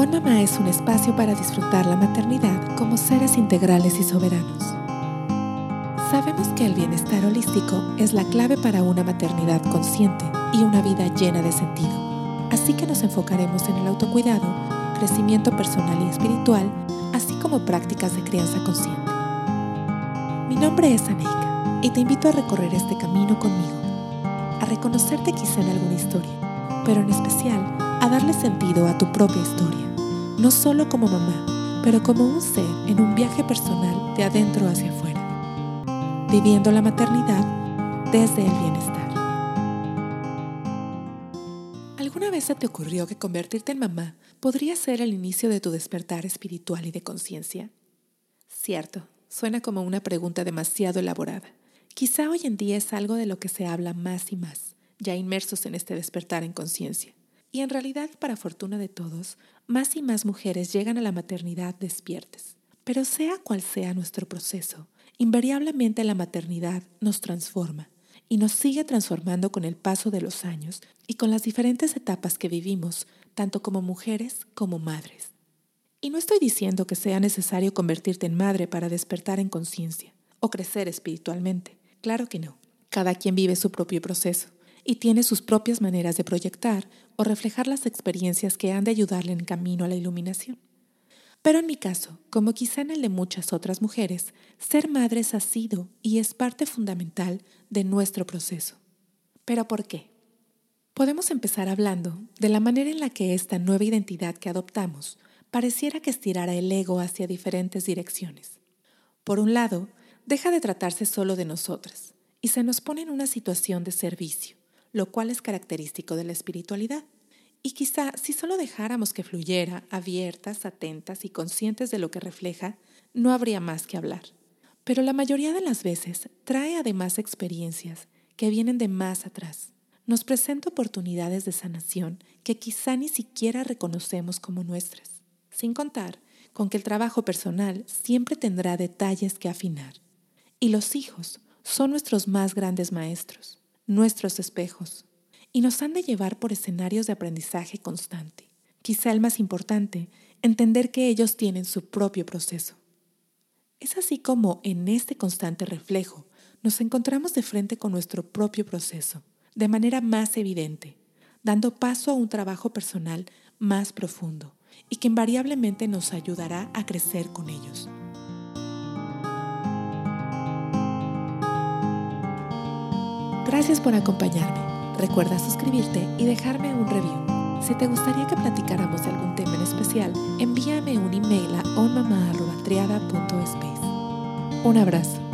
On Mamá es un espacio para disfrutar la maternidad como seres integrales y soberanos. Sabemos que el bienestar holístico es la clave para una maternidad consciente y una vida llena de sentido. Así que nos enfocaremos en el autocuidado, crecimiento personal y espiritual, así como prácticas de crianza consciente. Mi nombre es Aneika y te invito a recorrer este camino conmigo, a reconocerte quizá en alguna historia, pero en especial darle sentido a tu propia historia no solo como mamá, pero como un ser en un viaje personal de adentro hacia afuera, viviendo la maternidad desde el bienestar. ¿Alguna vez se te ocurrió que convertirte en mamá podría ser el inicio de tu despertar espiritual y de conciencia? Cierto, suena como una pregunta demasiado elaborada. Quizá hoy en día es algo de lo que se habla más y más, ya inmersos en este despertar en conciencia. Y en realidad, para fortuna de todos, más y más mujeres llegan a la maternidad despiertes. Pero sea cual sea nuestro proceso, invariablemente la maternidad nos transforma y nos sigue transformando con el paso de los años y con las diferentes etapas que vivimos, tanto como mujeres como madres. Y no estoy diciendo que sea necesario convertirte en madre para despertar en conciencia o crecer espiritualmente. Claro que no. Cada quien vive su propio proceso y tiene sus propias maneras de proyectar o reflejar las experiencias que han de ayudarle en camino a la iluminación. Pero en mi caso, como quizá en el de muchas otras mujeres, ser madres ha sido y es parte fundamental de nuestro proceso. ¿Pero por qué? Podemos empezar hablando de la manera en la que esta nueva identidad que adoptamos pareciera que estirara el ego hacia diferentes direcciones. Por un lado, deja de tratarse solo de nosotras y se nos pone en una situación de servicio lo cual es característico de la espiritualidad. Y quizá si solo dejáramos que fluyera, abiertas, atentas y conscientes de lo que refleja, no habría más que hablar. Pero la mayoría de las veces trae además experiencias que vienen de más atrás. Nos presenta oportunidades de sanación que quizá ni siquiera reconocemos como nuestras, sin contar con que el trabajo personal siempre tendrá detalles que afinar. Y los hijos son nuestros más grandes maestros nuestros espejos, y nos han de llevar por escenarios de aprendizaje constante. Quizá el más importante, entender que ellos tienen su propio proceso. Es así como en este constante reflejo nos encontramos de frente con nuestro propio proceso, de manera más evidente, dando paso a un trabajo personal más profundo y que invariablemente nos ayudará a crecer con ellos. Gracias por acompañarme. Recuerda suscribirte y dejarme un review. Si te gustaría que platicáramos de algún tema en especial, envíame un email a onmama.triada.space. Un abrazo.